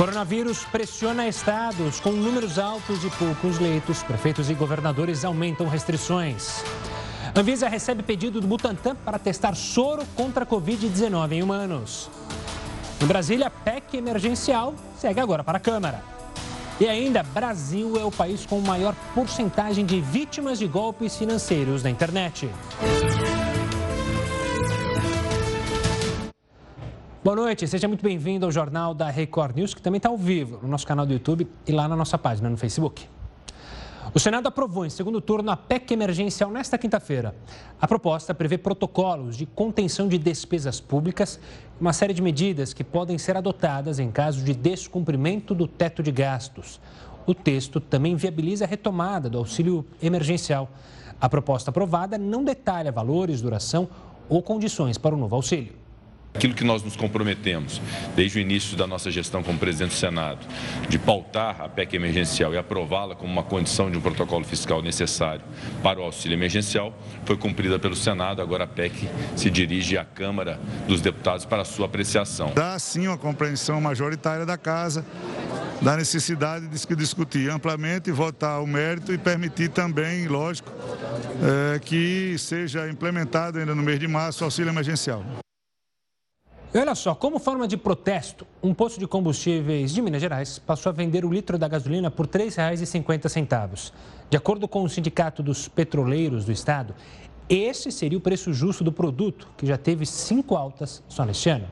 Coronavírus pressiona estados com números altos e poucos leitos. Prefeitos e governadores aumentam restrições. Anvisa recebe pedido do Butantan para testar soro contra a Covid-19 em humanos. Em Brasília, PEC emergencial segue agora para a Câmara. E ainda, Brasil é o país com maior porcentagem de vítimas de golpes financeiros na internet. Boa noite, seja muito bem-vindo ao Jornal da Record News, que também está ao vivo no nosso canal do YouTube e lá na nossa página no Facebook. O Senado aprovou em segundo turno a PEC emergencial nesta quinta-feira. A proposta prevê protocolos de contenção de despesas públicas e uma série de medidas que podem ser adotadas em caso de descumprimento do teto de gastos. O texto também viabiliza a retomada do auxílio emergencial. A proposta aprovada não detalha valores, duração ou condições para o novo auxílio. Aquilo que nós nos comprometemos desde o início da nossa gestão como presidente do Senado, de pautar a PEC emergencial e aprová-la como uma condição de um protocolo fiscal necessário para o auxílio emergencial, foi cumprida pelo Senado. Agora a PEC se dirige à Câmara dos Deputados para sua apreciação. Dá sim uma compreensão majoritária da Casa da necessidade de se discutir amplamente, votar o mérito e permitir também, lógico, é, que seja implementado ainda no mês de março o auxílio emergencial. E olha só, como forma de protesto, um posto de combustíveis de Minas Gerais passou a vender o litro da gasolina por R$ 3,50. De acordo com o Sindicato dos Petroleiros do Estado, esse seria o preço justo do produto, que já teve cinco altas só neste ano.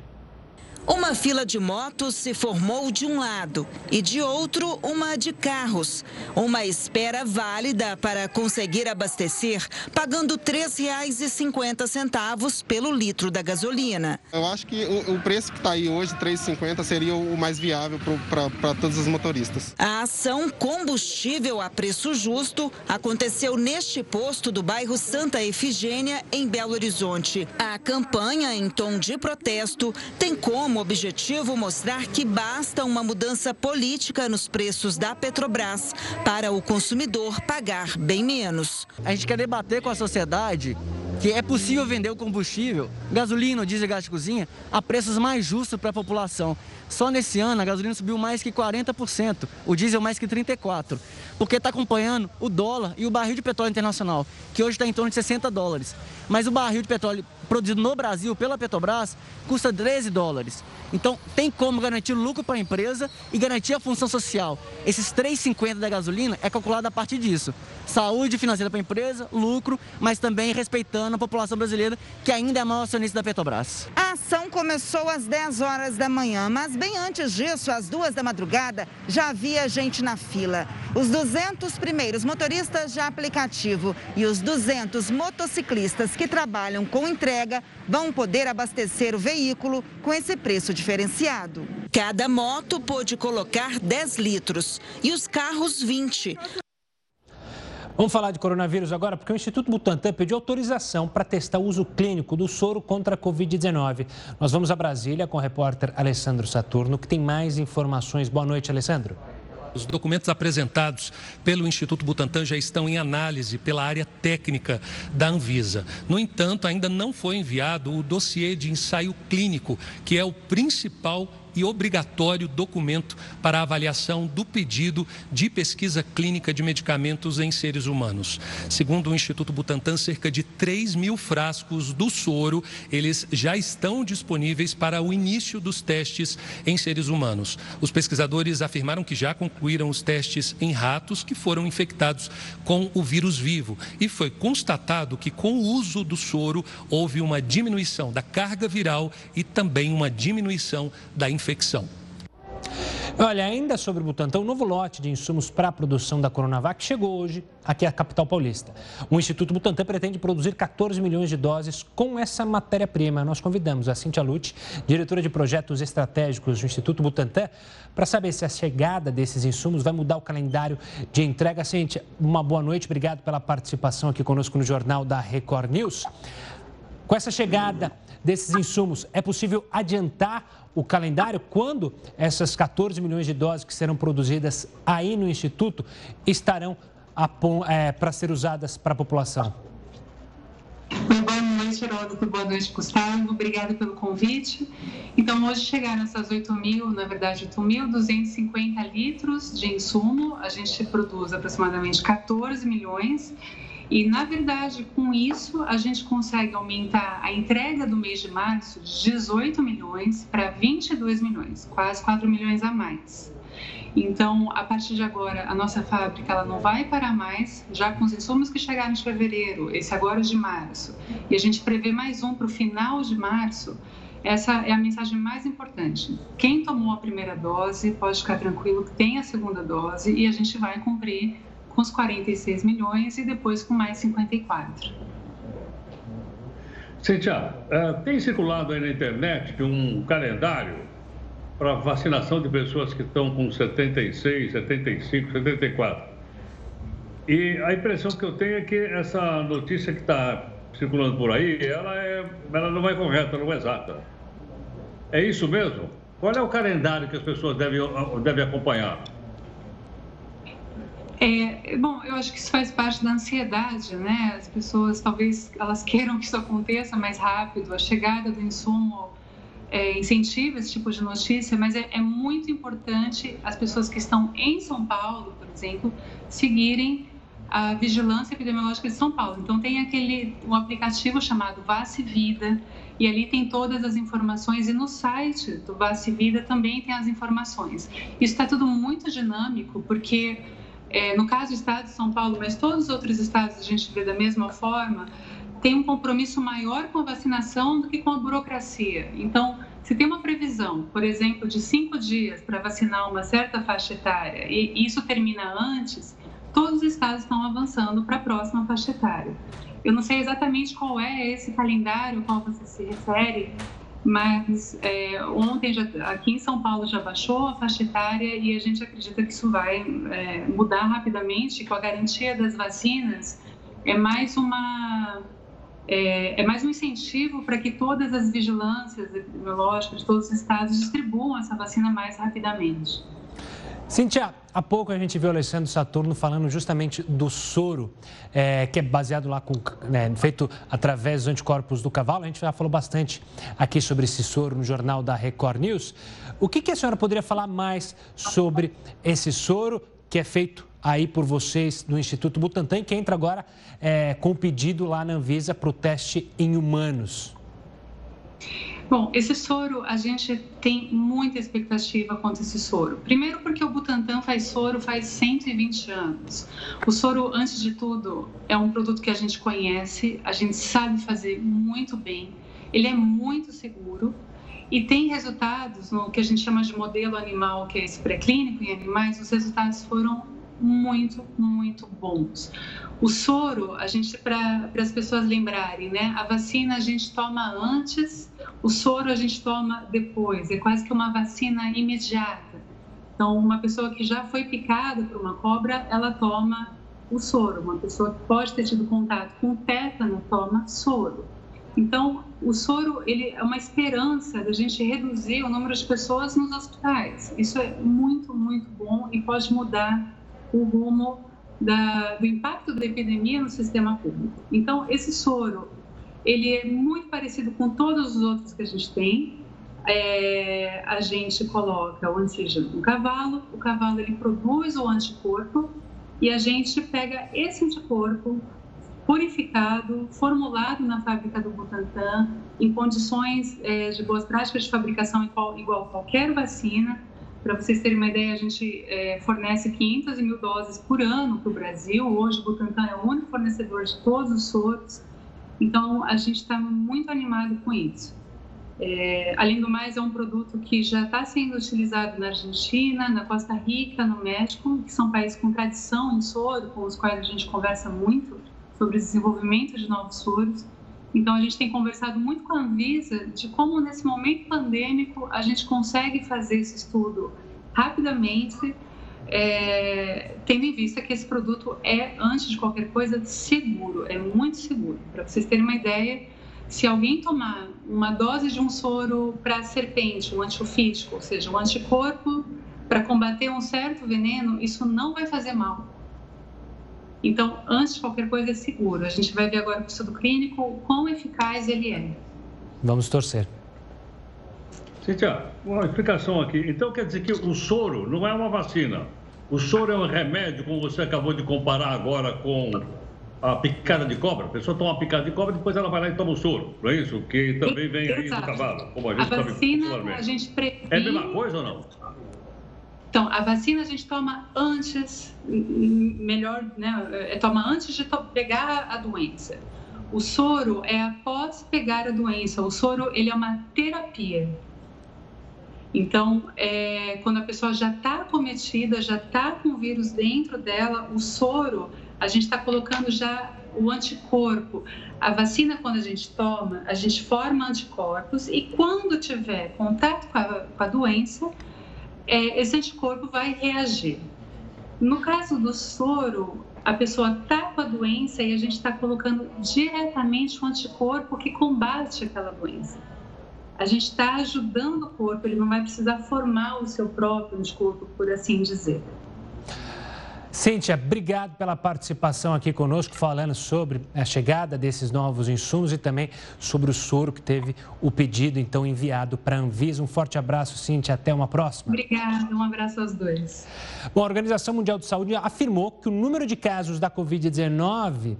Uma fila de motos se formou de um lado e de outro uma de carros. Uma espera válida para conseguir abastecer, pagando R$ 3,50 pelo litro da gasolina. Eu acho que o, preço que está aí hoje, R$ 3,50, seria o mais viável para todos os motoristas. A ação Combustível a Preço Justo aconteceu neste posto do bairro Santa Efigênia, em Belo Horizonte. A campanha, em tom de protesto, tem como objetivo mostrar que basta uma mudança política nos preços da Petrobras para o consumidor pagar bem menos. A gente quer debater com a sociedade que é possível vender o combustível, gasolina, diesel gás de cozinha, a preços mais justos para a população. Só nesse ano a gasolina subiu mais que 40%, o diesel mais que 34%, porque está acompanhando o dólar e o barril de petróleo internacional, que hoje está em torno de 60 dólares. Mas o barril de petróleo produzido no Brasil pela Petrobras custa 13 dólares. Então, tem como garantir lucro para a empresa e garantir a função social. Esses 3,50 da gasolina é calculado a partir disso. Saúde financeira para a empresa, lucro, mas também respeitando a população brasileira, que ainda é a maior acionista da Petrobras. A ação começou às 10 horas da manhã, mas bem antes disso, às duas da madrugada, já havia gente na fila. Os 200 primeiros motoristas de aplicativo e os 200 motociclistas que trabalham com entrega vão poder abastecer o veículo com esse preço diferenciado. Cada moto pôde colocar 10 litros e os carros 20. Vamos falar de coronavírus agora, porque o Instituto Butantan pediu autorização para testar o uso clínico do soro contra a Covid-19. Nós vamos a Brasília com o repórter Alessandro Saturno, que tem mais informações. Boa noite, Alessandro. Os documentos apresentados pelo Instituto Butantan já estão em análise pela área técnica da Anvisa. No entanto, ainda não foi enviado o dossiê de ensaio clínico, que é o principal e obrigatório documento para avaliação do pedido de pesquisa clínica de medicamentos em seres humanos. Segundo o Instituto Butantan, cerca de 3 mil frascos do soro, eles já estão disponíveis para o início dos testes em seres humanos. Os pesquisadores afirmaram que já concluíram os testes em ratos que foram infectados com o vírus vivo e foi constatado que com o uso do soro houve uma diminuição da carga viral e também uma diminuição da infecção infecção. Olha, ainda sobre o Butantan, um novo lote de insumos para a produção da Coronavac chegou hoje aqui à capital paulista. O Instituto Butantan pretende produzir 14 milhões de doses com essa matéria-prima. Nós convidamos a Cintia Lute, diretora de projetos estratégicos do Instituto Butantan, para saber se a chegada desses insumos vai mudar o calendário de entrega. Cintia, uma boa noite, obrigado pela participação aqui conosco no Jornal da Record News. Com essa chegada desses insumos, é possível adiantar o calendário quando essas 14 milhões de doses que serão produzidas aí no Instituto estarão é, para ser usadas para a população? Boa noite, doutor. Boa noite, Gustavo. Obrigada pelo convite. Então, hoje chegaram essas 8 mil, na verdade, 8.250 litros de insumo. A gente produz aproximadamente 14 milhões. E, na verdade, com isso, a gente consegue aumentar a entrega do mês de março de 18 milhões para 22 milhões, quase 4 milhões a mais. Então, a partir de agora, a nossa fábrica ela não vai parar mais, já com os insumos que chegaram de fevereiro, esse agora de março, e a gente prevê mais um para o final de março. Essa é a mensagem mais importante. Quem tomou a primeira dose pode ficar tranquilo que tem a segunda dose e a gente vai cumprir com os 46 milhões e depois com mais 54. Cintia, uh, tem circulado aí na internet um calendário para vacinação de pessoas que estão com 76, 75, 74. E a impressão que eu tenho é que essa notícia que está circulando por aí, ela, é, ela não é correta, não é exata. É isso mesmo? Qual é o calendário que as pessoas devem, devem acompanhar? É, bom, eu acho que isso faz parte da ansiedade, né? As pessoas talvez elas queiram que isso aconteça mais rápido, a chegada do insumo é, incentiva esse tipo de notícia, mas é, é, muito importante as pessoas que estão em São Paulo, por exemplo, seguirem a vigilância epidemiológica de São Paulo. Então tem aquele um aplicativo chamado Vace Vida e ali tem todas as informações e no site do Vace Vida também tem as informações. Isso está tudo muito dinâmico porque é, no caso do Estado de São Paulo, mas todos os outros estados a gente vê da mesma forma tem um compromisso maior com a vacinação do que com a burocracia. Então, se tem uma previsão, por exemplo, de cinco dias para vacinar uma certa faixa etária e isso termina antes, todos os estados estão avançando para a próxima faixa etária. Eu não sei exatamente qual é esse calendário ao qual você se refere, mas é, ontem já, aqui em São Paulo já baixou a faixa etária e a gente acredita que isso vai é, mudar rapidamente, com a garantia das vacinas é mais uma é, é mais um incentivo para que todas as vigilâncias epidemiológicas de todos os estados distribuam essa vacina mais rapidamente. Cintia, há pouco a gente viu o Alessandro Saturno falando justamente do soro, é, que é baseado lá com, né, feito através dos anticorpos do cavalo. A gente já falou bastante aqui sobre esse soro no jornal da Record News. O que, que a senhora poderia falar mais sobre esse soro que é feito aí por vocês no Instituto Butantan, que entra agora é, com o pedido lá na Anvisa para o teste em humanos. Bom, esse soro, a gente tem muita expectativa quanto a esse soro. Primeiro porque o Butantan faz soro faz 120 anos. O soro, antes de tudo, é um produto que a gente conhece, a gente sabe fazer muito bem, ele é muito seguro e tem resultados no que a gente chama de modelo animal, que é esse pré-clínico em animais, os resultados foram muito, muito bons. O soro, a gente para as pessoas lembrarem, né? A vacina a gente toma antes, o soro a gente toma depois. É quase que uma vacina imediata. Então, uma pessoa que já foi picada por uma cobra, ela toma o soro. Uma pessoa que pode ter tido contato com tétano toma soro. Então, o soro ele é uma esperança da gente reduzir o número de pessoas nos hospitais. Isso é muito, muito bom e pode mudar o rumo da, do impacto da epidemia no sistema público. Então, esse soro, ele é muito parecido com todos os outros que a gente tem. É, a gente coloca o antígeno no cavalo, o cavalo ele produz o anticorpo e a gente pega esse anticorpo purificado, formulado na fábrica do Butantan, em condições é, de boas práticas de fabricação igual, igual qualquer vacina, para vocês terem uma ideia, a gente é, fornece 500 mil doses por ano para o Brasil. Hoje, o Butantan é o único fornecedor de todos os soros. Então, a gente está muito animado com isso. É, além do mais, é um produto que já está sendo utilizado na Argentina, na Costa Rica, no México, que são países com tradição em soro, com os quais a gente conversa muito sobre o desenvolvimento de novos soros. Então, a gente tem conversado muito com a Anvisa de como, nesse momento pandêmico, a gente consegue fazer esse estudo rapidamente, é, tendo em vista que esse produto é, antes de qualquer coisa, seguro, é muito seguro. Para vocês terem uma ideia, se alguém tomar uma dose de um soro para serpente, um antiofítico, ou seja, um anticorpo para combater um certo veneno, isso não vai fazer mal. Então, antes de qualquer coisa, é seguro. A gente vai ver agora o estudo clínico o quão eficaz ele é. Vamos torcer. Cíntia, uma explicação aqui. Então, quer dizer que o soro não é uma vacina. O soro é um remédio, como você acabou de comparar agora com a picada de cobra. A pessoa toma uma picada de cobra, depois ela vai lá e toma o soro. Não é isso? Que também vem aí do cavalo, como a gente a vacina, a gente previne... É a mesma coisa ou não? Então, a vacina a gente toma antes, melhor, né? É, toma antes de pegar a doença. O soro é após pegar a doença. O soro, ele é uma terapia. Então, é, quando a pessoa já está acometida, já está com o vírus dentro dela, o soro, a gente está colocando já o anticorpo. A vacina, quando a gente toma, a gente forma anticorpos e quando tiver contato com a, com a doença, é, esse anticorpo vai reagir. No caso do soro, a pessoa está com a doença e a gente está colocando diretamente o anticorpo que combate aquela doença. A gente está ajudando o corpo, ele não vai precisar formar o seu próprio anticorpo, por assim dizer. Cíntia, obrigado pela participação aqui conosco, falando sobre a chegada desses novos insumos e também sobre o soro que teve o pedido, então, enviado para a Anvisa. Um forte abraço, Cíntia. Até uma próxima. Obrigada, um abraço aos dois. Bom, a Organização Mundial de Saúde afirmou que o número de casos da Covid-19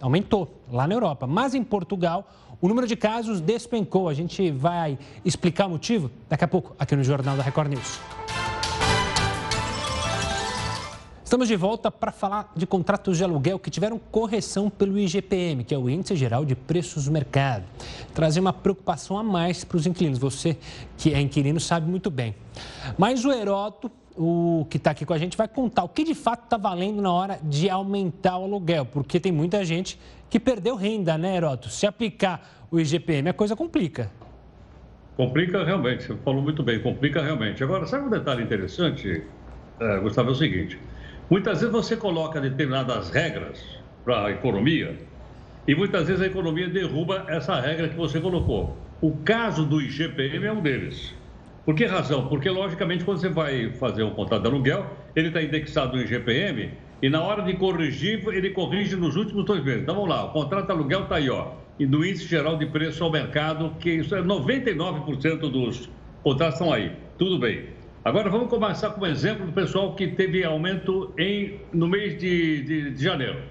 aumentou lá na Europa, mas em Portugal o número de casos despencou. A gente vai explicar o motivo daqui a pouco aqui no Jornal da Record News. Estamos de volta para falar de contratos de aluguel que tiveram correção pelo IGPM, que é o Índice Geral de Preços do Mercado. Trazer uma preocupação a mais para os inquilinos. Você que é inquilino sabe muito bem. Mas o Heroto, o que está aqui com a gente, vai contar o que de fato está valendo na hora de aumentar o aluguel, porque tem muita gente que perdeu renda, né, Heroto? Se aplicar o IGPM, a coisa complica. Complica realmente, você falou muito bem, complica realmente. Agora, sabe um detalhe interessante, é, Gustavo, é o seguinte. Muitas vezes você coloca determinadas regras para a economia e muitas vezes a economia derruba essa regra que você colocou. O caso do IGPM é um deles. Por que razão? Porque, logicamente, quando você vai fazer um contrato de aluguel, ele está indexado no IGPM e na hora de corrigir, ele corrige nos últimos dois meses. Então, vamos lá, o contrato de aluguel está aí, ó, e no índice geral de preço ao mercado, que isso é 99% dos contratos estão aí. Tudo bem. Agora vamos começar com o exemplo do pessoal que teve aumento em, no mês de, de, de janeiro.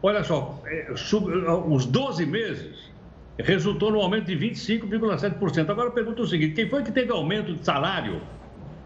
Olha só, é, sub, os 12 meses resultou no aumento de 25,7%. Agora eu pergunto o seguinte: quem foi que teve aumento de salário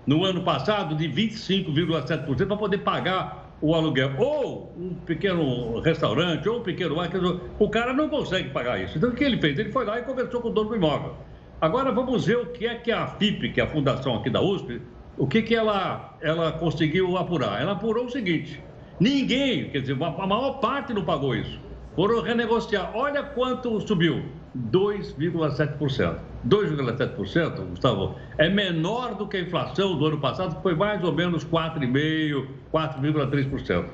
no ano passado de 25,7% para poder pagar o aluguel? Ou um pequeno restaurante, ou um pequeno bar, o cara não consegue pagar isso. Então o que ele fez? Ele foi lá e conversou com o dono do imóvel. Agora vamos ver o que é que a FIP, que é a fundação aqui da USP, o que, que ela, ela conseguiu apurar. Ela apurou o seguinte: ninguém, quer dizer, a maior parte não pagou isso. Foram renegociar. Olha quanto subiu: 2,7%. 2,7%, Gustavo, é menor do que a inflação do ano passado, que foi mais ou menos 4,5%, 4,3%.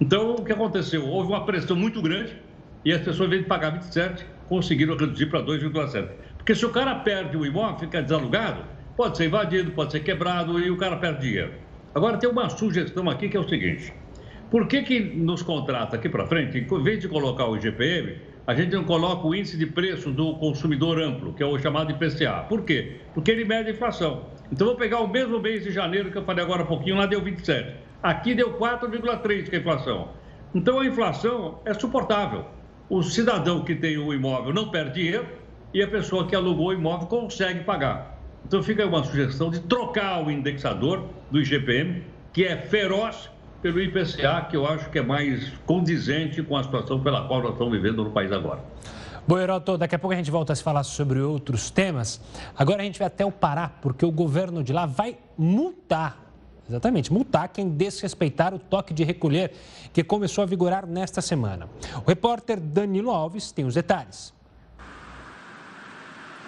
Então, o que aconteceu? Houve uma pressão muito grande e as pessoas, em vez de pagar 27%, conseguiram reduzir para 2,7%. Porque se o cara perde o imóvel, fica desalugado, pode ser invadido, pode ser quebrado e o cara perde dinheiro. Agora tem uma sugestão aqui que é o seguinte: por que, que nos contrata aqui para frente, em vez de colocar o IGPM, a gente não coloca o índice de preço do consumidor amplo, que é o chamado IPCA? Por quê? Porque ele mede a inflação. Então vou pegar o mesmo mês de janeiro que eu falei agora há pouquinho, lá deu 27. Aqui deu 4,3 que é a inflação. Então a inflação é suportável. O cidadão que tem o imóvel não perde dinheiro e a pessoa que alugou o imóvel consegue pagar. Então fica uma sugestão de trocar o indexador do IGPM, que é feroz, pelo IPCA, que eu acho que é mais condizente com a situação pela qual nós estamos vivendo no país agora. Bom, Heroto, daqui a pouco a gente volta a se falar sobre outros temas. Agora a gente vai até o Pará, porque o governo de lá vai multar, exatamente, multar quem desrespeitar o toque de recolher que começou a vigorar nesta semana. O repórter Danilo Alves tem os detalhes.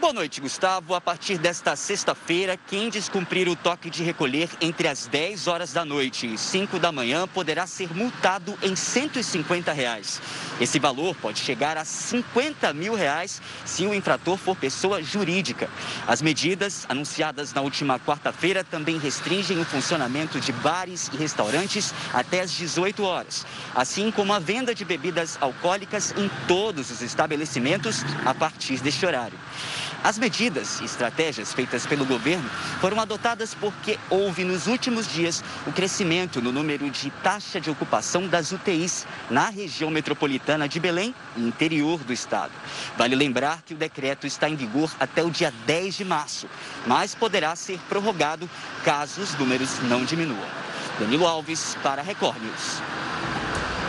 Boa noite, Gustavo. A partir desta sexta-feira, quem descumprir o toque de recolher entre as 10 horas da noite e 5 da manhã poderá ser multado em 150 reais. Esse valor pode chegar a 50 mil reais se o infrator for pessoa jurídica. As medidas anunciadas na última quarta-feira também restringem o funcionamento de bares e restaurantes até as 18 horas, assim como a venda de bebidas alcoólicas em todos os estabelecimentos a partir deste horário. As medidas e estratégias feitas pelo governo foram adotadas porque houve nos últimos dias o crescimento no número de taxa de ocupação das UTIs na região metropolitana de Belém e interior do estado. Vale lembrar que o decreto está em vigor até o dia 10 de março, mas poderá ser prorrogado caso os números não diminuam. Danilo Alves para Record News.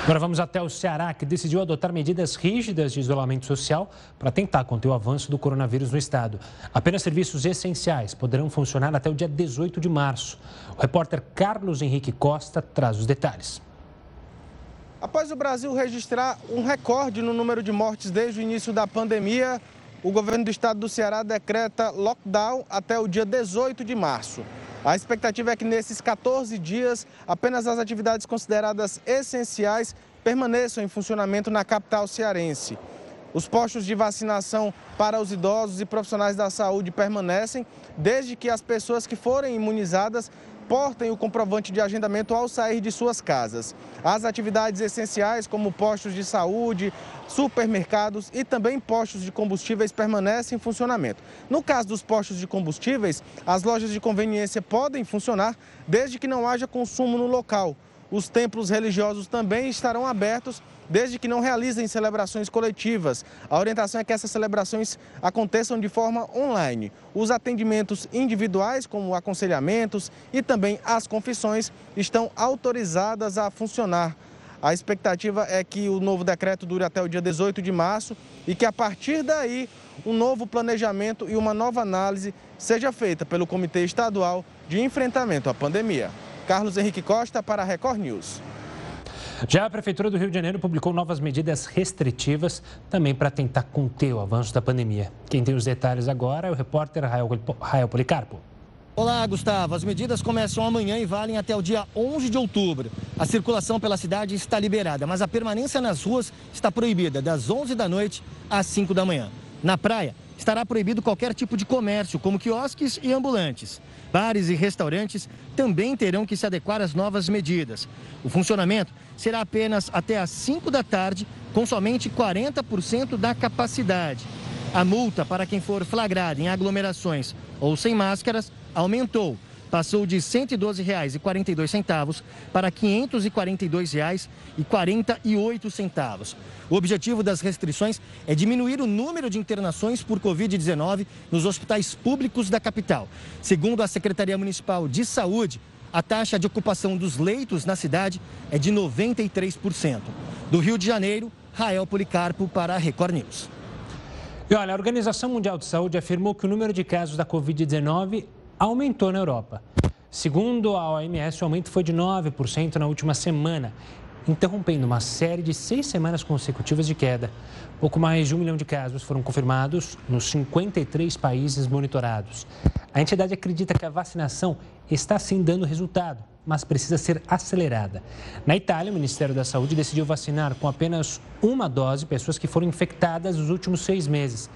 Agora vamos até o Ceará, que decidiu adotar medidas rígidas de isolamento social para tentar conter o avanço do coronavírus no estado. Apenas serviços essenciais poderão funcionar até o dia 18 de março. O repórter Carlos Henrique Costa traz os detalhes. Após o Brasil registrar um recorde no número de mortes desde o início da pandemia, o governo do estado do Ceará decreta lockdown até o dia 18 de março. A expectativa é que nesses 14 dias, apenas as atividades consideradas essenciais permaneçam em funcionamento na capital cearense. Os postos de vacinação para os idosos e profissionais da saúde permanecem, desde que as pessoas que forem imunizadas portem o comprovante de agendamento ao sair de suas casas. As atividades essenciais, como postos de saúde, supermercados e também postos de combustíveis, permanecem em funcionamento. No caso dos postos de combustíveis, as lojas de conveniência podem funcionar desde que não haja consumo no local. Os templos religiosos também estarão abertos desde que não realizem celebrações coletivas. A orientação é que essas celebrações aconteçam de forma online. Os atendimentos individuais, como aconselhamentos e também as confissões, estão autorizadas a funcionar. A expectativa é que o novo decreto dure até o dia 18 de março e que a partir daí um novo planejamento e uma nova análise seja feita pelo Comitê Estadual de Enfrentamento à Pandemia. Carlos Henrique Costa para a Record News. Já a Prefeitura do Rio de Janeiro publicou novas medidas restritivas também para tentar conter o avanço da pandemia. Quem tem os detalhes agora é o repórter Rael Policarpo. Olá, Gustavo. As medidas começam amanhã e valem até o dia 11 de outubro. A circulação pela cidade está liberada, mas a permanência nas ruas está proibida das 11 da noite às 5 da manhã. Na praia, estará proibido qualquer tipo de comércio, como quiosques e ambulantes. Bares e restaurantes também terão que se adequar às novas medidas. O funcionamento será apenas até às 5 da tarde, com somente 40% da capacidade. A multa para quem for flagrado em aglomerações ou sem máscaras aumentou passou de R$ 112,42 para R$ 542,48. O objetivo das restrições é diminuir o número de internações por Covid-19 nos hospitais públicos da capital. Segundo a Secretaria Municipal de Saúde, a taxa de ocupação dos leitos na cidade é de 93%. Do Rio de Janeiro, Rael Policarpo para a Record News. E olha, a Organização Mundial de Saúde afirmou que o número de casos da Covid-19 aumentou na Europa. Segundo a OMS, o aumento foi de 9% na última semana, interrompendo uma série de seis semanas consecutivas de queda. Pouco mais de um milhão de casos foram confirmados nos 53 países monitorados. A entidade acredita que a vacinação está sim dando resultado, mas precisa ser acelerada. Na Itália, o Ministério da Saúde decidiu vacinar com apenas uma dose pessoas que foram infectadas nos últimos seis meses.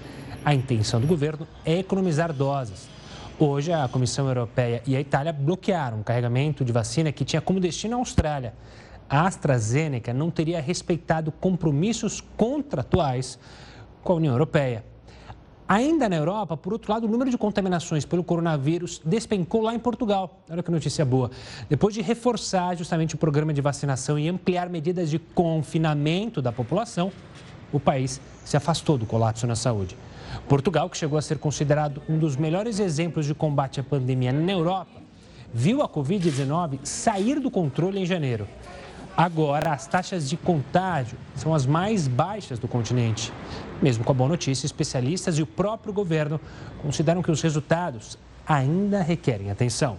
A intenção do governo é economizar doses. Hoje, a Comissão Europeia e a Itália bloquearam um carregamento de vacina que tinha como destino a Austrália. A AstraZeneca não teria respeitado compromissos contratuais com a União Europeia. Ainda na Europa, por outro lado, o número de contaminações pelo coronavírus despencou lá em Portugal. Olha que notícia boa. Depois de reforçar justamente o programa de vacinação e ampliar medidas de confinamento da população, o país se afastou do colapso na saúde. Portugal, que chegou a ser considerado um dos melhores exemplos de combate à pandemia na Europa, viu a Covid-19 sair do controle em janeiro. Agora, as taxas de contágio são as mais baixas do continente. Mesmo com a boa notícia, especialistas e o próprio governo consideram que os resultados ainda requerem atenção.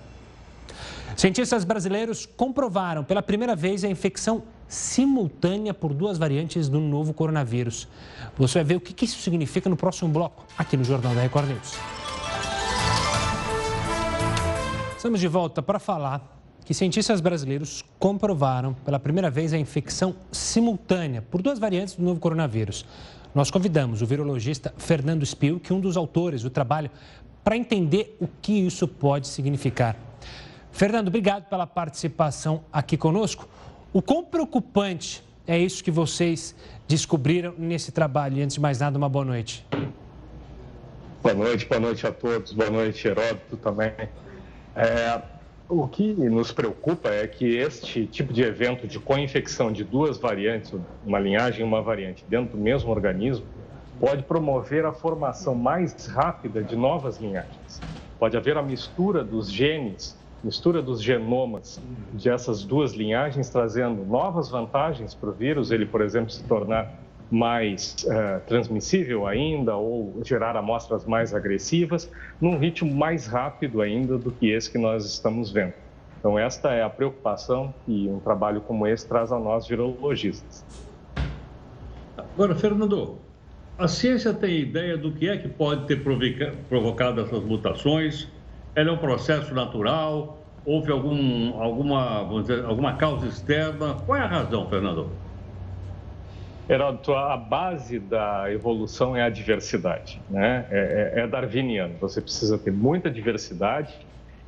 Cientistas brasileiros comprovaram pela primeira vez a infecção simultânea por duas variantes do novo coronavírus. Você vai ver o que isso significa no próximo bloco, aqui no Jornal da Record News. Estamos de volta para falar que cientistas brasileiros comprovaram pela primeira vez a infecção simultânea por duas variantes do novo coronavírus. Nós convidamos o virologista Fernando Spilk, um dos autores do trabalho, para entender o que isso pode significar. Fernando, obrigado pela participação aqui conosco. O quão preocupante é isso que vocês descobriram nesse trabalho? E antes de mais nada, uma boa noite. Boa noite, boa noite a todos, boa noite, Heródoto também. É, o que nos preocupa é que este tipo de evento de co-infecção de duas variantes, uma linhagem e uma variante, dentro do mesmo organismo, pode promover a formação mais rápida de novas linhagens. Pode haver a mistura dos genes mistura dos genomas de essas duas linhagens, trazendo novas vantagens para o vírus, ele, por exemplo, se tornar mais uh, transmissível ainda ou gerar amostras mais agressivas, num ritmo mais rápido ainda do que esse que nós estamos vendo. Então, esta é a preocupação que um trabalho como esse traz a nós virologistas. Agora, Fernando, a ciência tem ideia do que é que pode ter provocado essas mutações? Ela é um processo natural? Houve algum, alguma, vamos dizer, alguma causa externa? Qual é a razão, Fernando? Heródoto, a base da evolução é a diversidade, né? É, é, é darwiniano. Você precisa ter muita diversidade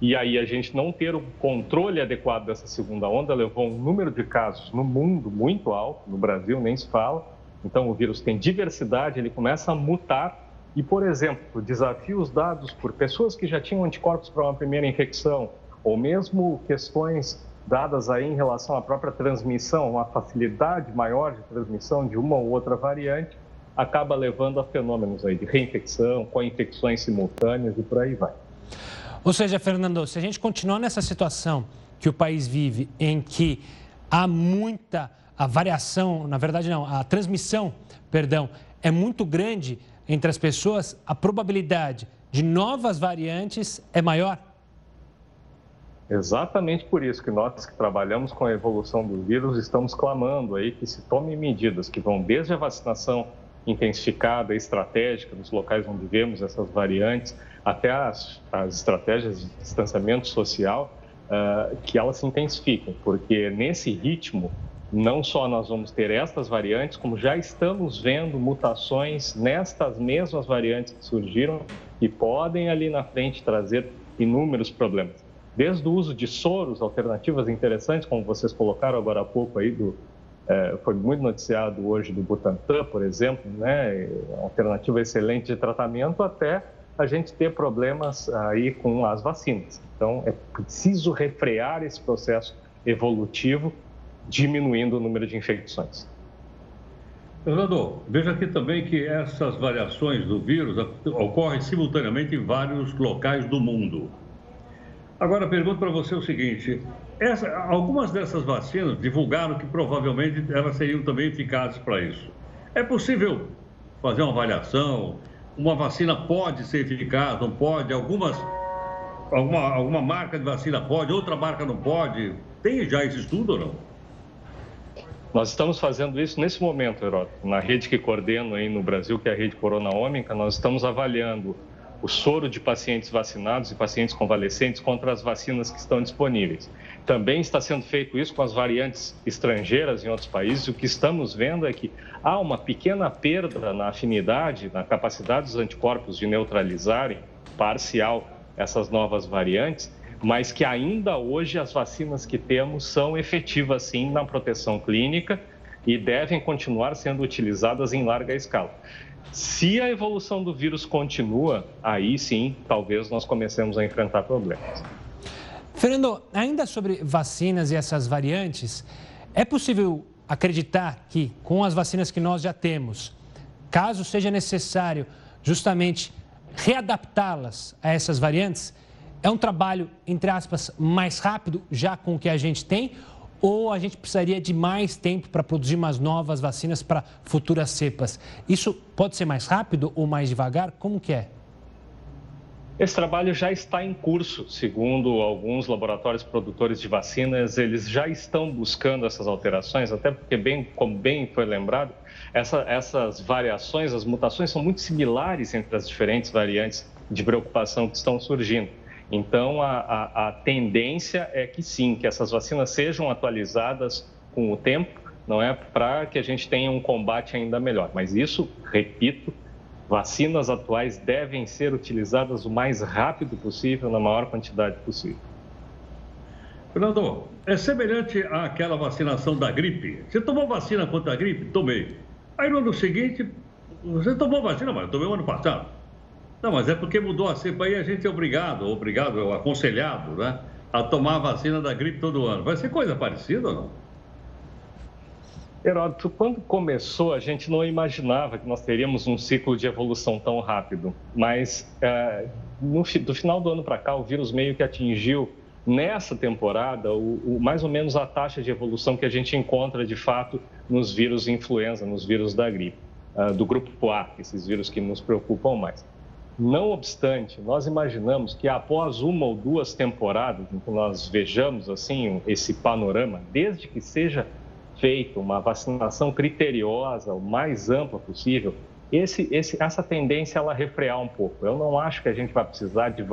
e aí a gente não ter o controle adequado dessa segunda onda levou um número de casos no mundo muito alto, no Brasil nem se fala. Então o vírus tem diversidade, ele começa a mutar e, por exemplo, desafios dados por pessoas que já tinham anticorpos para uma primeira infecção, ou mesmo questões dadas aí em relação à própria transmissão, uma facilidade maior de transmissão de uma ou outra variante, acaba levando a fenômenos aí de reinfecção, com infecções simultâneas e por aí vai. Ou seja, Fernando, se a gente continuar nessa situação que o país vive, em que há muita a variação, na verdade não, a transmissão, perdão, é muito grande entre as pessoas, a probabilidade de novas variantes é maior? Exatamente por isso que nós que trabalhamos com a evolução do vírus estamos clamando aí que se tomem medidas que vão desde a vacinação intensificada, estratégica, nos locais onde vemos essas variantes, até as, as estratégias de distanciamento social, uh, que elas se intensifiquem, porque nesse ritmo não só nós vamos ter estas variantes, como já estamos vendo mutações nestas mesmas variantes que surgiram e podem ali na frente trazer inúmeros problemas. Desde o uso de soros, alternativas interessantes, como vocês colocaram agora há pouco aí, do, é, foi muito noticiado hoje do Butantan, por exemplo, né, alternativa excelente de tratamento, até a gente ter problemas aí com as vacinas. Então, é preciso refrear esse processo evolutivo diminuindo o número de infecções. Fernando, veja aqui também que essas variações do vírus ocorrem simultaneamente em vários locais do mundo. Agora, pergunto para você o seguinte: essa, algumas dessas vacinas divulgaram que provavelmente elas seriam também eficazes para isso. É possível fazer uma avaliação? Uma vacina pode ser eficaz, não pode? Algumas, alguma, alguma marca de vacina pode, outra marca não pode? Tem já esse estudo ou não? Nós estamos fazendo isso nesse momento, Heródoto. Na rede que coordeno aí no Brasil, que é a rede Corona Ômica, nós estamos avaliando o soro de pacientes vacinados e pacientes convalescentes contra as vacinas que estão disponíveis. Também está sendo feito isso com as variantes estrangeiras em outros países. O que estamos vendo é que há uma pequena perda na afinidade, na capacidade dos anticorpos de neutralizarem parcial essas novas variantes, mas que ainda hoje as vacinas que temos são efetivas sim na proteção clínica e devem continuar sendo utilizadas em larga escala. Se a evolução do vírus continua, aí sim, talvez nós comecemos a enfrentar problemas. Fernando, ainda sobre vacinas e essas variantes, é possível acreditar que com as vacinas que nós já temos, caso seja necessário justamente readaptá-las a essas variantes, é um trabalho, entre aspas, mais rápido já com o que a gente tem? Ou a gente precisaria de mais tempo para produzir umas novas vacinas para futuras cepas? Isso pode ser mais rápido ou mais devagar? Como que é? Esse trabalho já está em curso, segundo alguns laboratórios produtores de vacinas, eles já estão buscando essas alterações, até porque, bem, como bem foi lembrado, essa, essas variações, as mutações são muito similares entre as diferentes variantes de preocupação que estão surgindo. Então, a, a, a tendência é que sim, que essas vacinas sejam atualizadas com o tempo, não é para que a gente tenha um combate ainda melhor. Mas isso, repito, Vacinas atuais devem ser utilizadas o mais rápido possível, na maior quantidade possível. Fernando, é semelhante àquela vacinação da gripe. Você tomou vacina contra a gripe? Tomei. Aí no ano seguinte, você tomou vacina, mas eu tomei o ano passado. Não, mas é porque mudou a cepa aí, a gente é obrigado, obrigado, aconselhado, né? A tomar a vacina da gripe todo ano. Vai ser coisa parecida ou não? Heródoto, quando começou, a gente não imaginava que nós teríamos um ciclo de evolução tão rápido, mas é, no, do final do ano para cá, o vírus meio que atingiu nessa temporada o, o, mais ou menos a taxa de evolução que a gente encontra de fato nos vírus influenza, nos vírus da gripe, uh, do grupo A, esses vírus que nos preocupam mais. Não obstante, nós imaginamos que após uma ou duas temporadas em que nós vejamos assim esse panorama, desde que seja feito uma vacinação criteriosa, o mais ampla possível, esse, esse, essa tendência ela refrear um pouco. Eu não acho que a gente vai precisar de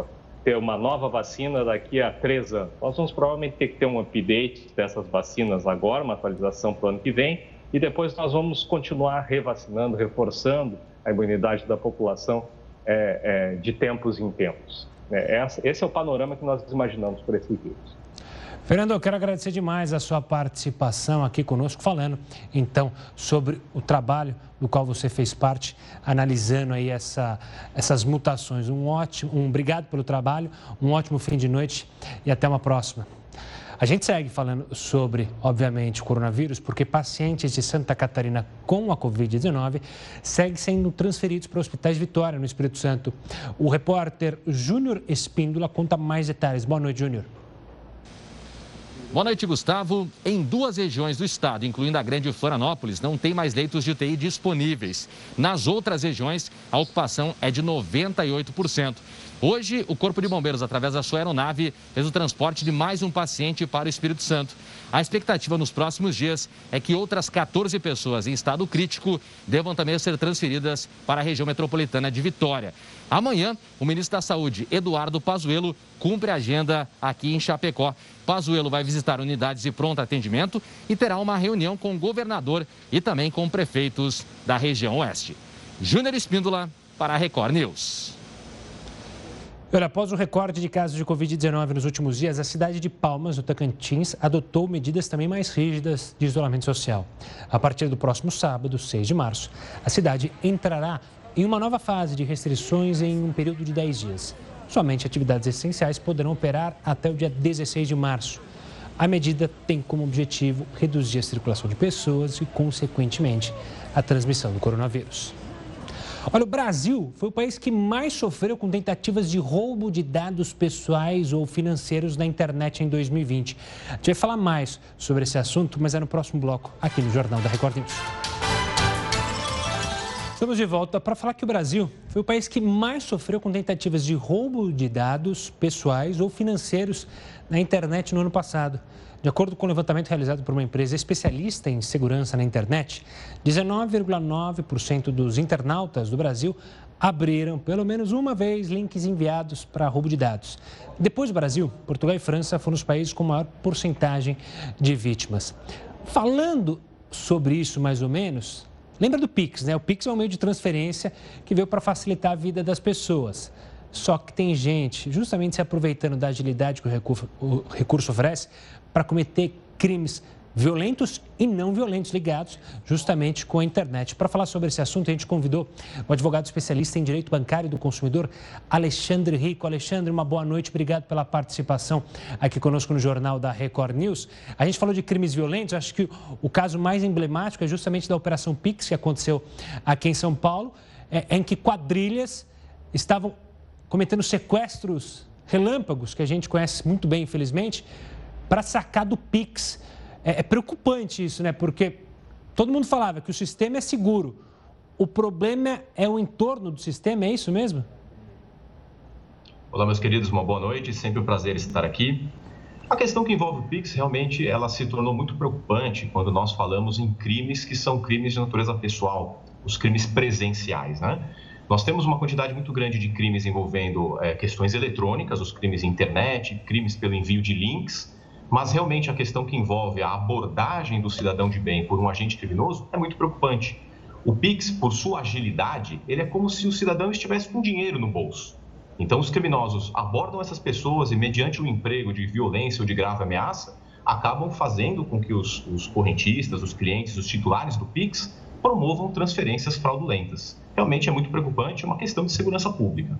ter uma nova vacina daqui a três anos. Nós vamos provavelmente ter que ter um update dessas vacinas agora, uma atualização para o ano que vem, e depois nós vamos continuar revacinando, reforçando a imunidade da população é, é, de tempos em tempos. É, esse é o panorama que nós imaginamos para esse vírus. Fernando, eu quero agradecer demais a sua participação aqui conosco, falando então sobre o trabalho do qual você fez parte, analisando aí essa, essas mutações. Um ótimo, um obrigado pelo trabalho, um ótimo fim de noite e até uma próxima. A gente segue falando sobre, obviamente, coronavírus, porque pacientes de Santa Catarina com a Covid-19 seguem sendo transferidos para hospitais Vitória, no Espírito Santo. O repórter Júnior Espíndola conta mais detalhes. Boa noite, Júnior. Boa noite, Gustavo. Em duas regiões do estado, incluindo a Grande Florianópolis, não tem mais leitos de UTI disponíveis. Nas outras regiões, a ocupação é de 98%. Hoje, o Corpo de Bombeiros, através da sua aeronave, fez o transporte de mais um paciente para o Espírito Santo. A expectativa nos próximos dias é que outras 14 pessoas em estado crítico devam também ser transferidas para a região metropolitana de Vitória. Amanhã, o ministro da Saúde, Eduardo Pazuello, cumpre a agenda aqui em Chapecó. Pazuello vai visitar unidades de pronto atendimento e terá uma reunião com o governador e também com prefeitos da região oeste. Júnior Espíndola, para a Record News. Olha, após o recorde de casos de Covid-19 nos últimos dias, a cidade de Palmas, no Tocantins, adotou medidas também mais rígidas de isolamento social. A partir do próximo sábado, 6 de março, a cidade entrará em uma nova fase de restrições em um período de 10 dias. Somente atividades essenciais poderão operar até o dia 16 de março. A medida tem como objetivo reduzir a circulação de pessoas e, consequentemente, a transmissão do coronavírus. Olha, o Brasil foi o país que mais sofreu com tentativas de roubo de dados pessoais ou financeiros na internet em 2020. A gente vai falar mais sobre esse assunto, mas é no próximo bloco, aqui no Jornal da Record News. Estamos de volta para falar que o Brasil foi o país que mais sofreu com tentativas de roubo de dados pessoais ou financeiros na internet no ano passado. De acordo com o um levantamento realizado por uma empresa especialista em segurança na internet, 19,9% dos internautas do Brasil abriram pelo menos uma vez links enviados para roubo de dados. Depois do Brasil, Portugal e França foram os países com maior porcentagem de vítimas. Falando sobre isso mais ou menos, lembra do Pix, né? O Pix é um meio de transferência que veio para facilitar a vida das pessoas. Só que tem gente justamente se aproveitando da agilidade que o recurso, o recurso oferece para cometer crimes violentos e não violentos ligados justamente com a internet. Para falar sobre esse assunto, a gente convidou o advogado especialista em direito bancário do consumidor, Alexandre Rico. Alexandre, uma boa noite, obrigado pela participação aqui conosco no Jornal da Record News. A gente falou de crimes violentos, acho que o caso mais emblemático é justamente da Operação Pix, que aconteceu aqui em São Paulo, é, em que quadrilhas estavam cometendo sequestros relâmpagos, que a gente conhece muito bem, infelizmente, para sacar do Pix. É, é preocupante isso, né? Porque todo mundo falava que o sistema é seguro. O problema é o entorno do sistema, é isso mesmo? Olá, meus queridos, uma boa noite. Sempre um prazer estar aqui. A questão que envolve o Pix realmente ela se tornou muito preocupante quando nós falamos em crimes que são crimes de natureza pessoal, os crimes presenciais, né? Nós temos uma quantidade muito grande de crimes envolvendo é, questões eletrônicas, os crimes internet, crimes pelo envio de links, mas realmente a questão que envolve a abordagem do cidadão de bem por um agente criminoso é muito preocupante. O Pix, por sua agilidade, ele é como se o cidadão estivesse com dinheiro no bolso. Então, os criminosos abordam essas pessoas e, mediante o emprego de violência ou de grave ameaça, acabam fazendo com que os, os correntistas, os clientes, os titulares do Pix promovam transferências fraudulentas realmente é muito preocupante, é uma questão de segurança pública.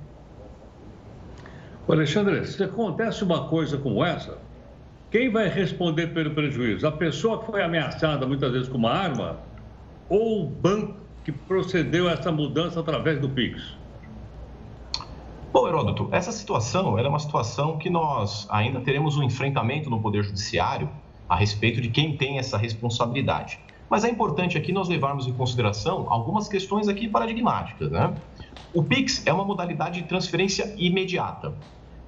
Alexandre, se acontece uma coisa como essa, quem vai responder pelo prejuízo? A pessoa que foi ameaçada muitas vezes com uma arma ou o banco que procedeu a essa mudança através do PIX? Bom, Heródoto, essa situação é uma situação que nós ainda teremos um enfrentamento no Poder Judiciário a respeito de quem tem essa responsabilidade. Mas é importante aqui nós levarmos em consideração algumas questões aqui paradigmáticas. Né? O PIX é uma modalidade de transferência imediata.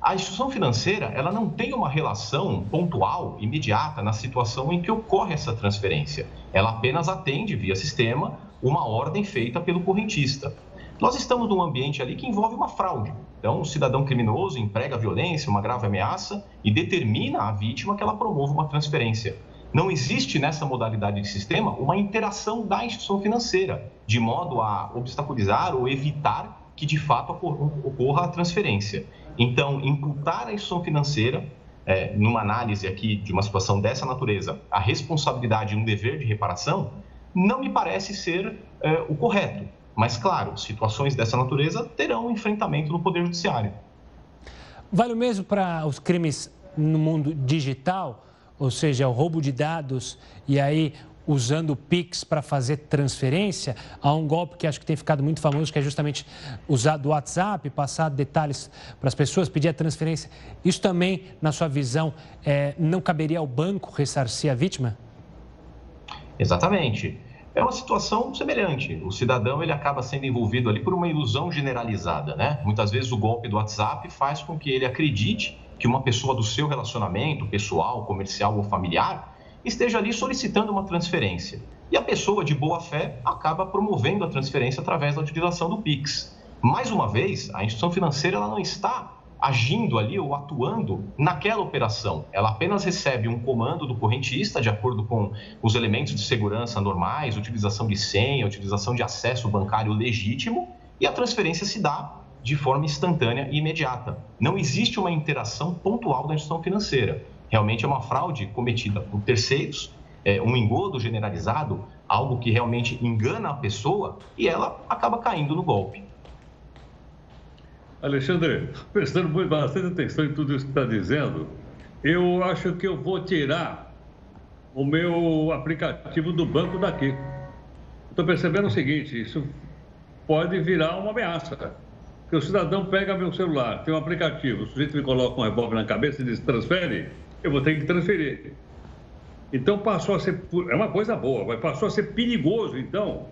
A instituição financeira ela não tem uma relação pontual, imediata, na situação em que ocorre essa transferência. Ela apenas atende, via sistema, uma ordem feita pelo correntista. Nós estamos num ambiente ali que envolve uma fraude. Então, o cidadão criminoso emprega violência, uma grave ameaça e determina à vítima que ela promova uma transferência. Não existe nessa modalidade de sistema uma interação da instituição financeira, de modo a obstaculizar ou evitar que de fato ocorra a transferência. Então, imputar à instituição financeira, é, numa análise aqui de uma situação dessa natureza, a responsabilidade e um dever de reparação, não me parece ser é, o correto. Mas, claro, situações dessa natureza terão um enfrentamento no Poder Judiciário. Vale o mesmo para os crimes no mundo digital? Ou seja, o roubo de dados e aí usando o Pix para fazer transferência, há um golpe que acho que tem ficado muito famoso, que é justamente usar do WhatsApp, passar detalhes para as pessoas, pedir a transferência. Isso também, na sua visão, é, não caberia ao banco ressarcir a vítima? Exatamente. É uma situação semelhante. O cidadão ele acaba sendo envolvido ali por uma ilusão generalizada, né? Muitas vezes o golpe do WhatsApp faz com que ele acredite que uma pessoa do seu relacionamento pessoal, comercial ou familiar esteja ali solicitando uma transferência. E a pessoa de boa fé acaba promovendo a transferência através da utilização do Pix. Mais uma vez, a instituição financeira ela não está agindo ali ou atuando naquela operação. Ela apenas recebe um comando do correntista, de acordo com os elementos de segurança normais, utilização de senha, utilização de acesso bancário legítimo, e a transferência se dá de forma instantânea e imediata. Não existe uma interação pontual da instituição financeira. Realmente é uma fraude cometida por terceiros, é um engodo generalizado, algo que realmente engana a pessoa e ela acaba caindo no golpe. Alexandre, prestando bastante atenção em tudo isso que está dizendo, eu acho que eu vou tirar o meu aplicativo do banco daqui. Estou percebendo o seguinte: isso pode virar uma ameaça. Porque o cidadão pega meu celular, tem um aplicativo, o sujeito me coloca um revólver na cabeça e diz transfere, eu vou ter que transferir. Então passou a ser. É uma coisa boa, mas passou a ser perigoso, então,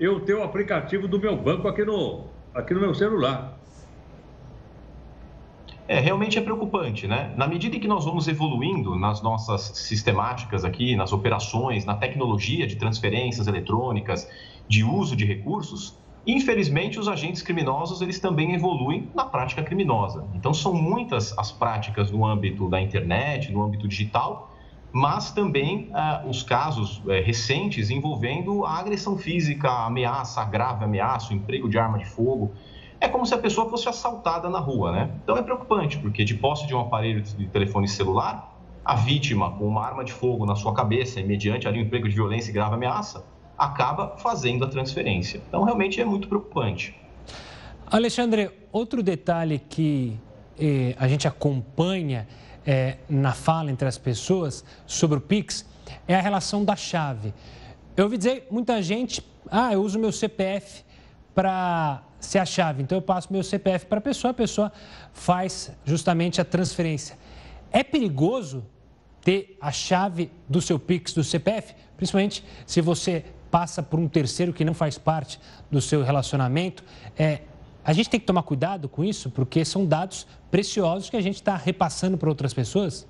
eu ter o aplicativo do meu banco aqui no, aqui no meu celular. É, realmente é preocupante, né? Na medida em que nós vamos evoluindo nas nossas sistemáticas aqui, nas operações, na tecnologia de transferências eletrônicas, de uso de recursos, Infelizmente, os agentes criminosos eles também evoluem na prática criminosa. Então, são muitas as práticas no âmbito da internet, no âmbito digital, mas também ah, os casos eh, recentes envolvendo a agressão física, a ameaça, a grave ameaça, o emprego de arma de fogo. É como se a pessoa fosse assaltada na rua, né? Então é preocupante, porque de posse de um aparelho de telefone celular, a vítima com uma arma de fogo na sua cabeça, e mediante ali um emprego de violência e grave ameaça, acaba fazendo a transferência. Então, realmente é muito preocupante. Alexandre, outro detalhe que eh, a gente acompanha eh, na fala entre as pessoas sobre o Pix é a relação da chave. Eu ouvi dizer muita gente, ah, eu uso meu CPF para ser a chave, então eu passo meu CPF para a pessoa, a pessoa faz justamente a transferência. É perigoso ter a chave do seu Pix, do CPF, principalmente se você passa por um terceiro que não faz parte do seu relacionamento, é, A gente tem que tomar cuidado com isso, porque são dados preciosos que a gente está repassando para outras pessoas?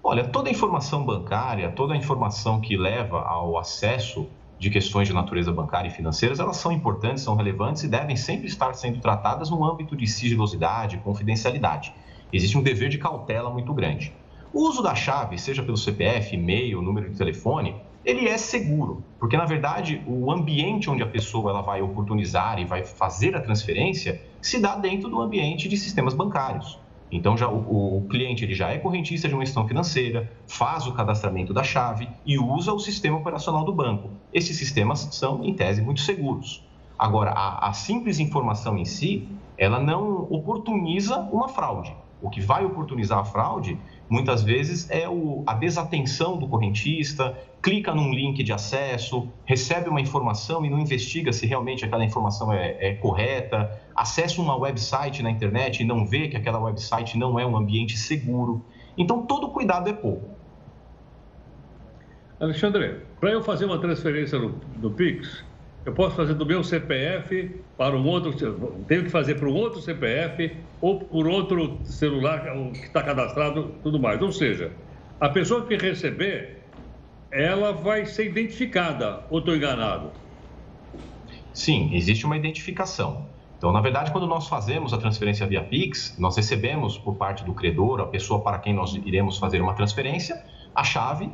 Olha, toda informação bancária, toda informação que leva ao acesso de questões de natureza bancária e financeiras, elas são importantes, são relevantes e devem sempre estar sendo tratadas no âmbito de sigilosidade, confidencialidade. Existe um dever de cautela muito grande. O uso da chave, seja pelo CPF, e-mail, número de telefone, ele é seguro, porque na verdade o ambiente onde a pessoa ela vai oportunizar e vai fazer a transferência se dá dentro do ambiente de sistemas bancários. Então já o, o, cliente ele já é correntista de uma instituição financeira, faz o cadastramento da chave e usa o sistema operacional do banco. Esses sistemas são em tese muito seguros. Agora a, a simples informação em si, ela não oportuniza uma fraude. O que vai oportunizar a fraude muitas vezes é o, a desatenção do correntista, clica num link de acesso, recebe uma informação e não investiga se realmente aquela informação é, é correta, acessa uma website na internet e não vê que aquela website não é um ambiente seguro. Então, todo cuidado é pouco. Alexandre, para eu fazer uma transferência no, no Pix, eu posso fazer do meu CPF para um outro, tenho que fazer para um outro CPF ou por outro celular que está cadastrado, tudo mais. Ou seja, a pessoa que receber, ela vai ser identificada, ou estou enganado? Sim, existe uma identificação. Então, na verdade, quando nós fazemos a transferência via Pix, nós recebemos por parte do credor, a pessoa para quem nós iremos fazer uma transferência, a chave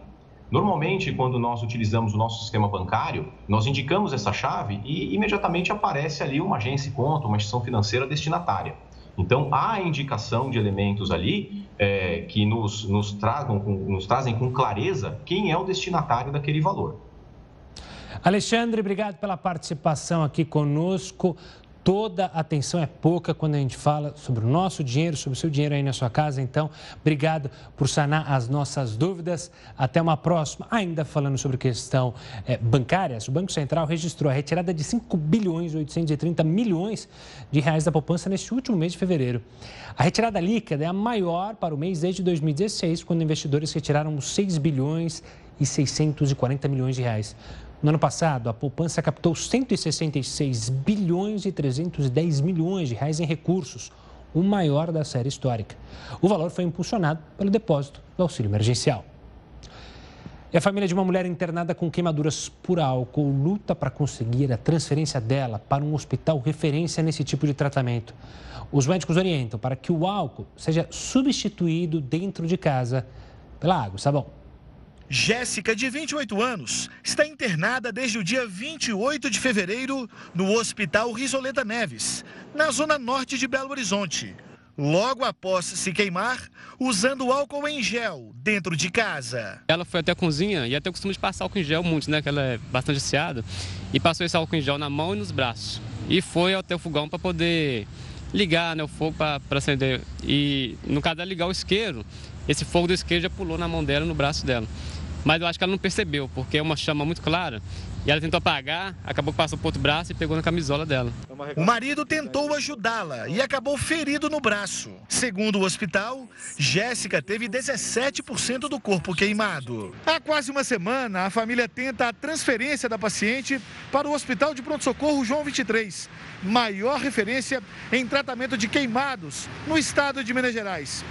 Normalmente, quando nós utilizamos o nosso sistema bancário, nós indicamos essa chave e imediatamente aparece ali uma agência conta, uma instituição financeira destinatária. Então, há indicação de elementos ali é, que nos, nos, tragam, nos trazem com clareza quem é o destinatário daquele valor. Alexandre, obrigado pela participação aqui conosco. Toda atenção é pouca quando a gente fala sobre o nosso dinheiro, sobre o seu dinheiro aí na sua casa. Então, obrigado por sanar as nossas dúvidas. Até uma próxima. Ainda falando sobre questão é, o Banco Central registrou a retirada de 5 bilhões e 830 milhões de reais da poupança neste último mês de fevereiro. A retirada líquida é a maior para o mês desde 2016, quando investidores retiraram 6 bilhões e 640 milhões de reais. No ano passado, a poupança captou 166 bilhões e 310 milhões de reais em recursos, o maior da série histórica. O valor foi impulsionado pelo depósito do auxílio emergencial. E a família de uma mulher internada com queimaduras por álcool luta para conseguir a transferência dela para um hospital referência nesse tipo de tratamento. Os médicos orientam para que o álcool seja substituído dentro de casa pela água e sabão. Jéssica, de 28 anos, está internada desde o dia 28 de fevereiro no Hospital Risoleta Neves, na zona norte de Belo Horizonte. Logo após se queimar, usando álcool em gel dentro de casa. Ela foi até a cozinha e até o costume de passar álcool em gel muito, né? Que ela é bastante viciada. E passou esse álcool em gel na mão e nos braços. E foi até o fogão para poder ligar né, o fogo para acender. E no caso dela ligar o isqueiro, esse fogo do isqueiro já pulou na mão dela no braço dela mas eu acho que ela não percebeu, porque é uma chama muito clara. E ela tentou apagar, acabou que passou por outro braço e pegou na camisola dela. O marido tentou ajudá-la e acabou ferido no braço. Segundo o hospital, Jéssica teve 17% do corpo queimado. Há quase uma semana, a família tenta a transferência da paciente para o Hospital de Pronto-Socorro João 23, maior referência em tratamento de queimados no estado de Minas Gerais.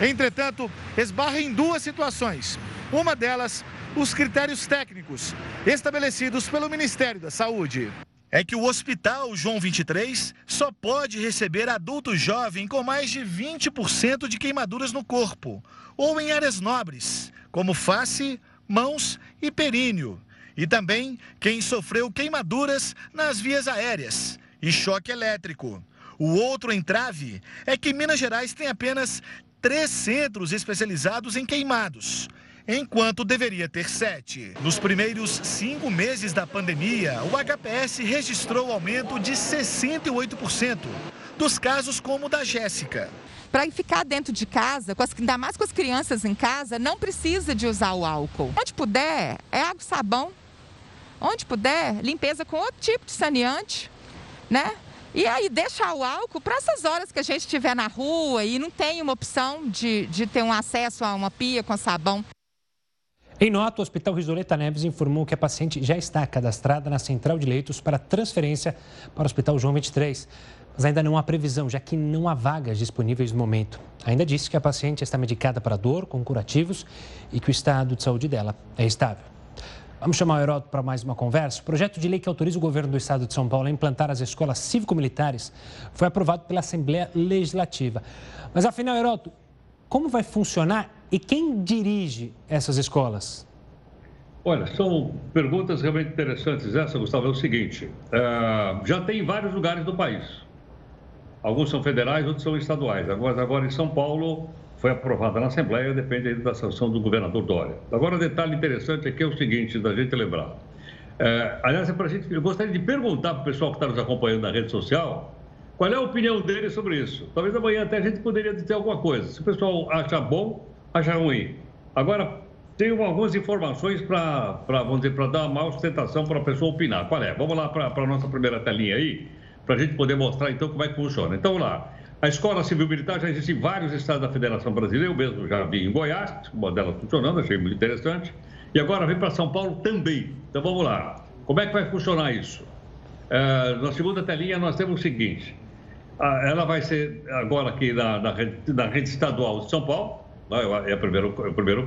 Entretanto, esbarra em duas situações. Uma delas, os critérios técnicos estabelecidos pelo Ministério da Saúde. É que o Hospital João 23 só pode receber adulto jovem com mais de 20% de queimaduras no corpo ou em áreas nobres, como face, mãos e períneo. E também quem sofreu queimaduras nas vias aéreas e choque elétrico. O outro entrave é que Minas Gerais tem apenas três centros especializados em queimados enquanto deveria ter sete. Nos primeiros cinco meses da pandemia, o HPS registrou aumento de 68% dos casos como o da Jéssica. Para ficar dentro de casa, com as, ainda mais com as crianças em casa, não precisa de usar o álcool. Onde puder, é água e sabão. Onde puder, limpeza com outro tipo de saneante, né? E aí deixar o álcool para essas horas que a gente estiver na rua e não tem uma opção de, de ter um acesso a uma pia com sabão. Em nota, o Hospital Risoleta Neves informou que a paciente já está cadastrada na central de leitos para transferência para o Hospital João 23. Mas ainda não há previsão, já que não há vagas disponíveis no momento. Ainda disse que a paciente está medicada para dor, com curativos e que o estado de saúde dela é estável. Vamos chamar o Heródoto para mais uma conversa. O projeto de lei que autoriza o governo do estado de São Paulo a implantar as escolas cívico-militares foi aprovado pela Assembleia Legislativa. Mas afinal, Heródoto, como vai funcionar e quem dirige essas escolas? Olha, são perguntas realmente interessantes. Essa, Gustavo, é o seguinte: uh, já tem em vários lugares do país. Alguns são federais, outros são estaduais. Agora, agora em São Paulo, foi aprovada na Assembleia, depende da sanção do governador Dória. Agora, detalhe interessante aqui é o seguinte, da gente lembrar. É, aliás, é gente, eu gostaria de perguntar para o pessoal que está nos acompanhando na rede social qual é a opinião dele sobre isso. Talvez amanhã até a gente poderia dizer alguma coisa. Se o pessoal acha bom, acha ruim. Agora, tenho algumas informações para, vamos dizer, para dar uma sustentação para a pessoa opinar. Qual é? Vamos lá para a nossa primeira telinha aí, para a gente poder mostrar então como é que funciona. Então, vamos lá. A Escola Civil Militar já existe em vários estados da Federação Brasileira, eu mesmo já vi em Goiás, uma delas funcionando, achei muito interessante. E agora vem para São Paulo também. Então vamos lá. Como é que vai funcionar isso? É, na segunda telinha nós temos o seguinte: ela vai ser agora aqui na, na, na rede estadual de São Paulo, é o primeiro, é o primeiro.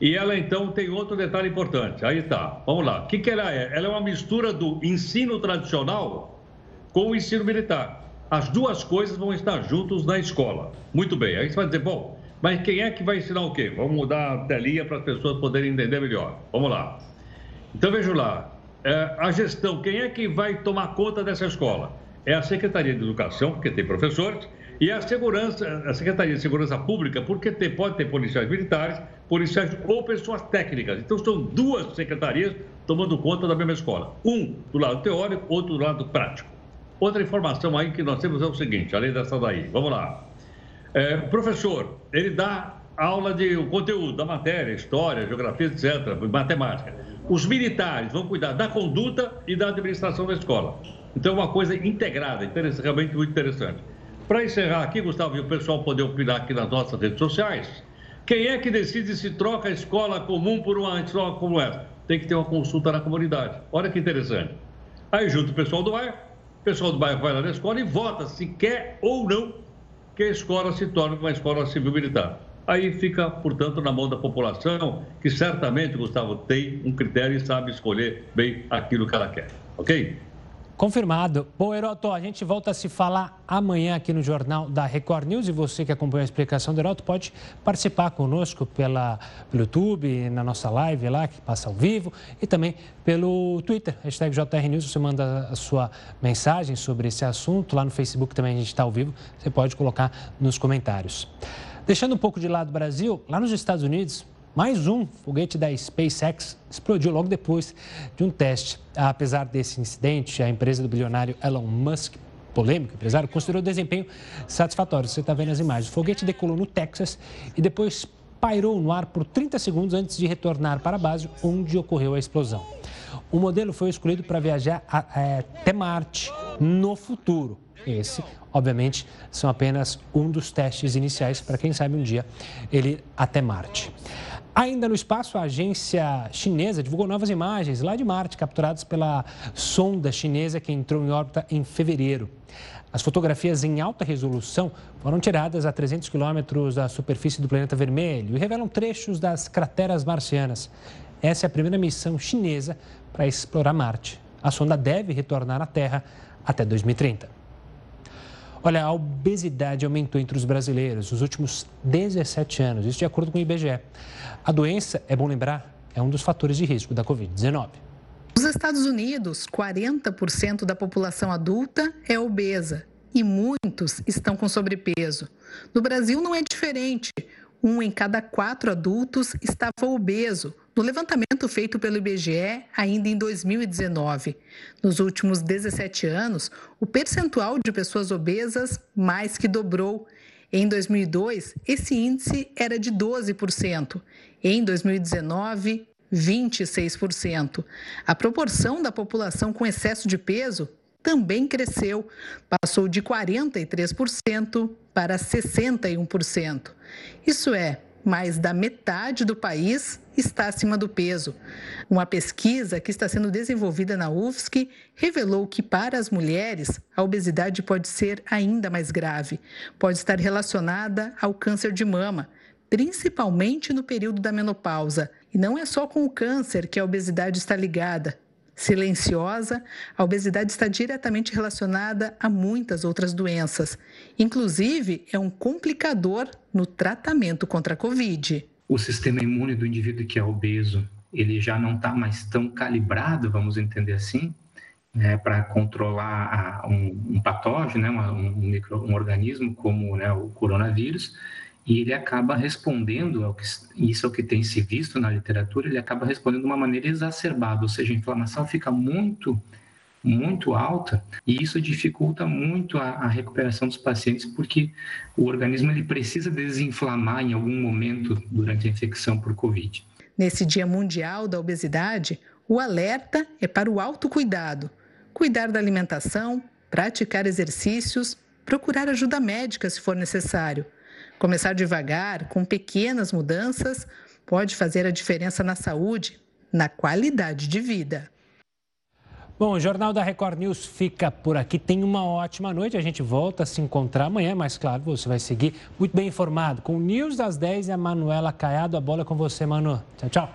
E ela então tem outro detalhe importante. Aí está. Vamos lá. O que, que ela é? Ela é uma mistura do ensino tradicional com o ensino militar. As duas coisas vão estar juntos na escola. Muito bem. Aí você vai dizer, bom, mas quem é que vai ensinar o quê? Vamos mudar a telinha para as pessoas poderem entender melhor. Vamos lá. Então veja lá. É, a gestão, quem é que vai tomar conta dessa escola? É a Secretaria de Educação, porque tem professores, e a segurança, a Secretaria de Segurança Pública, porque tem, pode ter policiais militares, policiais ou pessoas técnicas. Então são duas secretarias tomando conta da mesma escola. Um do lado teórico, outro do lado prático. Outra informação aí que nós temos é o seguinte, além dessa daí, vamos lá. É, o professor, ele dá aula de conteúdo da matéria, história, geografia, etc., matemática. Os militares vão cuidar da conduta e da administração da escola. Então é uma coisa integrada, realmente muito interessante. Para encerrar aqui, Gustavo, e o pessoal poder opinar aqui nas nossas redes sociais, quem é que decide se troca a escola comum por uma escola como essa? Tem que ter uma consulta na comunidade. Olha que interessante. Aí junto o pessoal do bairro, o pessoal do bairro vai lá na escola e vota se quer ou não que a escola se torne uma escola civil-militar. Aí fica, portanto, na mão da população, que certamente, Gustavo, tem um critério e sabe escolher bem aquilo que ela quer. Ok? Confirmado. Bom, Heroto, a gente volta a se falar amanhã aqui no Jornal da Record News e você que acompanha a explicação do Heroto pode participar conosco pela, pelo YouTube, na nossa live lá, que passa ao vivo, e também pelo Twitter, hashtag JR News, você manda a sua mensagem sobre esse assunto. Lá no Facebook também a gente está ao vivo, você pode colocar nos comentários. Deixando um pouco de lado o Brasil, lá nos Estados Unidos, mais um foguete da SpaceX explodiu logo depois de um teste. Apesar desse incidente, a empresa do bilionário Elon Musk, polêmico empresário, considerou o desempenho satisfatório. Você está vendo as imagens. O foguete decolou no Texas e depois pairou no ar por 30 segundos antes de retornar para a base onde ocorreu a explosão. O modelo foi escolhido para viajar é, até Marte no futuro. Esse, obviamente, são apenas um dos testes iniciais para quem sabe um dia ele até Marte. Ainda no espaço, a agência chinesa divulgou novas imagens lá de Marte, capturadas pela sonda chinesa que entrou em órbita em fevereiro. As fotografias em alta resolução foram tiradas a 300 quilômetros da superfície do planeta vermelho e revelam trechos das crateras marcianas. Essa é a primeira missão chinesa para explorar Marte. A sonda deve retornar à Terra até 2030. Olha, a obesidade aumentou entre os brasileiros nos últimos 17 anos, isso de acordo com o IBGE. A doença, é bom lembrar, é um dos fatores de risco da Covid-19. Nos Estados Unidos, 40% da população adulta é obesa e muitos estão com sobrepeso. No Brasil não é diferente. Um em cada quatro adultos estava obeso, no levantamento feito pelo IBGE ainda em 2019. Nos últimos 17 anos, o percentual de pessoas obesas mais que dobrou. Em 2002, esse índice era de 12%. Em 2019, 26%. A proporção da população com excesso de peso também cresceu, passou de 43% para 61%. Isso é, mais da metade do país está acima do peso. Uma pesquisa que está sendo desenvolvida na UFSC revelou que, para as mulheres, a obesidade pode ser ainda mais grave. Pode estar relacionada ao câncer de mama, principalmente no período da menopausa. E não é só com o câncer que a obesidade está ligada. Silenciosa, a obesidade está diretamente relacionada a muitas outras doenças. Inclusive, é um complicador no tratamento contra a Covid. O sistema imune do indivíduo que é obeso, ele já não está mais tão calibrado, vamos entender assim, né, para controlar a, um, um, patógeno, né, um, um, micro, um organismo como né, o coronavírus, e ele acaba respondendo ao que isso é o que tem se visto na literatura, ele acaba respondendo de uma maneira exacerbada, ou seja, a inflamação fica muito muito alta e isso dificulta muito a, a, recuperação dos pacientes porque o organismo ele precisa desinflamar em algum momento durante a infecção por COVID. Nesse Dia Mundial da Obesidade, o alerta é para o autocuidado, cuidar da alimentação, praticar exercícios, procurar ajuda médica se for necessário. Começar devagar, com pequenas mudanças, pode fazer a diferença na saúde, na qualidade de vida. Bom, o Jornal da Record News fica por aqui. Tenha uma ótima noite. A gente volta a se encontrar amanhã, mas claro, você vai seguir muito bem informado com o News das 10 e a Manuela Caiado. A bola é com você, Manu. Tchau, tchau.